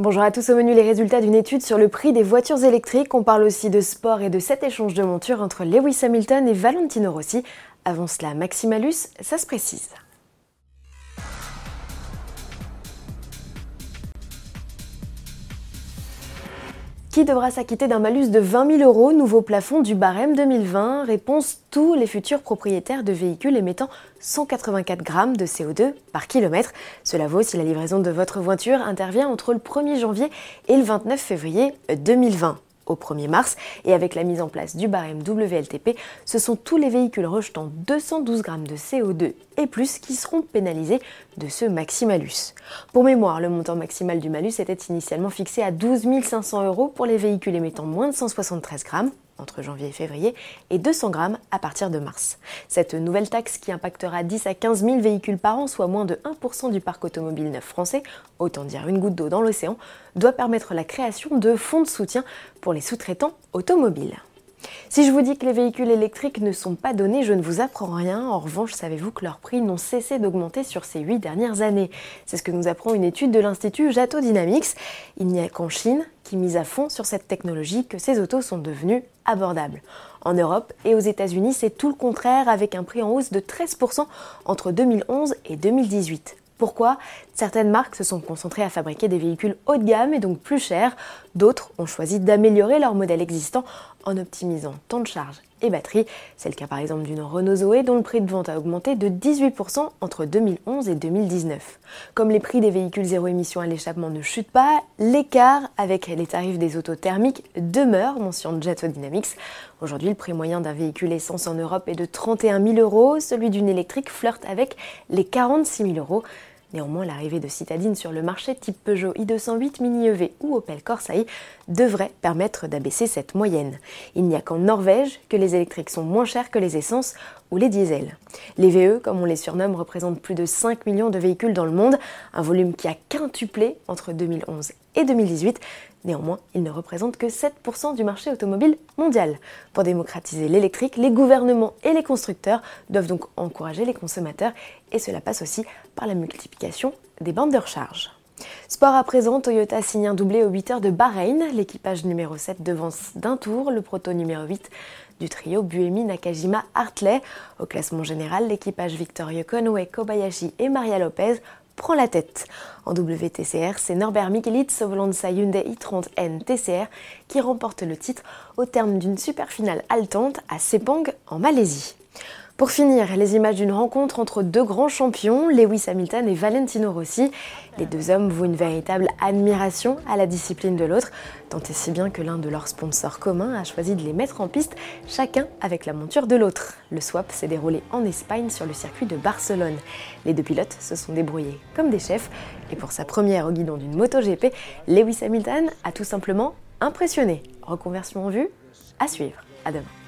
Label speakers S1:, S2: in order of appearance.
S1: Bonjour à tous, au menu les résultats d'une étude sur le prix des voitures électriques. On parle aussi de sport et de cet échange de montures entre Lewis Hamilton et Valentino Rossi. Avant cela, Maximalus, ça se précise. Qui devra s'acquitter d'un malus de 20 000 euros, nouveau plafond du barème 2020 Réponse tous les futurs propriétaires de véhicules émettant 184 grammes de CO2 par kilomètre. Cela vaut si la livraison de votre voiture intervient entre le 1er janvier et le 29 février 2020 au 1er mars et avec la mise en place du barème WLTP, ce sont tous les véhicules rejetant 212 grammes de CO2 et plus qui seront pénalisés de ce maximalus. Pour mémoire, le montant maximal du malus était initialement fixé à 12 500 euros pour les véhicules émettant moins de 173 grammes entre janvier et février et 200 grammes à partir de mars. Cette nouvelle taxe qui impactera 10 à 15 000 véhicules par an, soit moins de 1% du parc automobile neuf français, autant dire une goutte d'eau dans l'océan, doit permettre la création de fonds de soutien pour les sous-traitants automobiles. Si je vous dis que les véhicules électriques ne sont pas donnés, je ne vous apprends rien. En revanche, savez-vous que leurs prix n'ont cessé d'augmenter sur ces huit dernières années? C'est ce que nous apprend une étude de l'Institut Jato Dynamics. Il n'y a qu'en Chine, qui mise à fond sur cette technologie, que ces autos sont devenues abordables. En Europe et aux États-Unis, c'est tout le contraire, avec un prix en hausse de 13% entre 2011 et 2018. Pourquoi Certaines marques se sont concentrées à fabriquer des véhicules haut de gamme et donc plus chers? D'autres ont choisi d'améliorer leur modèle existant en optimisant temps de charge et batterie. C'est le cas par exemple d'une Renault Zoé dont le prix de vente a augmenté de 18% entre 2011 et 2019. Comme les prix des véhicules zéro émission à l'échappement ne chutent pas, l'écart avec les tarifs des autos thermiques demeure, mentionne Jet Dynamics. Aujourd'hui, le prix moyen d'un véhicule essence en Europe est de 31 000 euros, celui d'une électrique flirte avec les 46 000 euros. Néanmoins, l'arrivée de citadines sur le marché type Peugeot i208 Mini EV ou Opel Corsa i devrait permettre d'abaisser cette moyenne. Il n'y a qu'en Norvège que les électriques sont moins chers que les essences ou les diesels. Les VE, comme on les surnomme, représentent plus de 5 millions de véhicules dans le monde, un volume qui a quintuplé entre 2011 et 2018. Néanmoins, il ne représente que 7% du marché automobile mondial. Pour démocratiser l'électrique, les gouvernements et les constructeurs doivent donc encourager les consommateurs et cela passe aussi par la multiplication des bandes de recharge. Sport à présent, Toyota signe un doublé aux 8 heures de Bahreïn. L'équipage numéro 7 devance d'un tour le proto numéro 8 du trio Buemi Nakajima Hartley. Au classement général, l'équipage victorieux Conway Kobayashi et Maria Lopez prend la tête. En WTCR, c'est Norbert Mikelitz au sa Hyundai i30N TCR qui remporte le titre au terme d'une super finale haletante à Sepang en Malaisie. Pour finir, les images d'une rencontre entre deux grands champions, Lewis Hamilton et Valentino Rossi. Les deux hommes vouent une véritable admiration à la discipline de l'autre, tant et si bien que l'un de leurs sponsors communs a choisi de les mettre en piste, chacun avec la monture de l'autre. Le swap s'est déroulé en Espagne sur le circuit de Barcelone. Les deux pilotes se sont débrouillés comme des chefs, et pour sa première au guidon d'une MotoGP, Lewis Hamilton a tout simplement impressionné. Reconversion en vue, à suivre. À demain.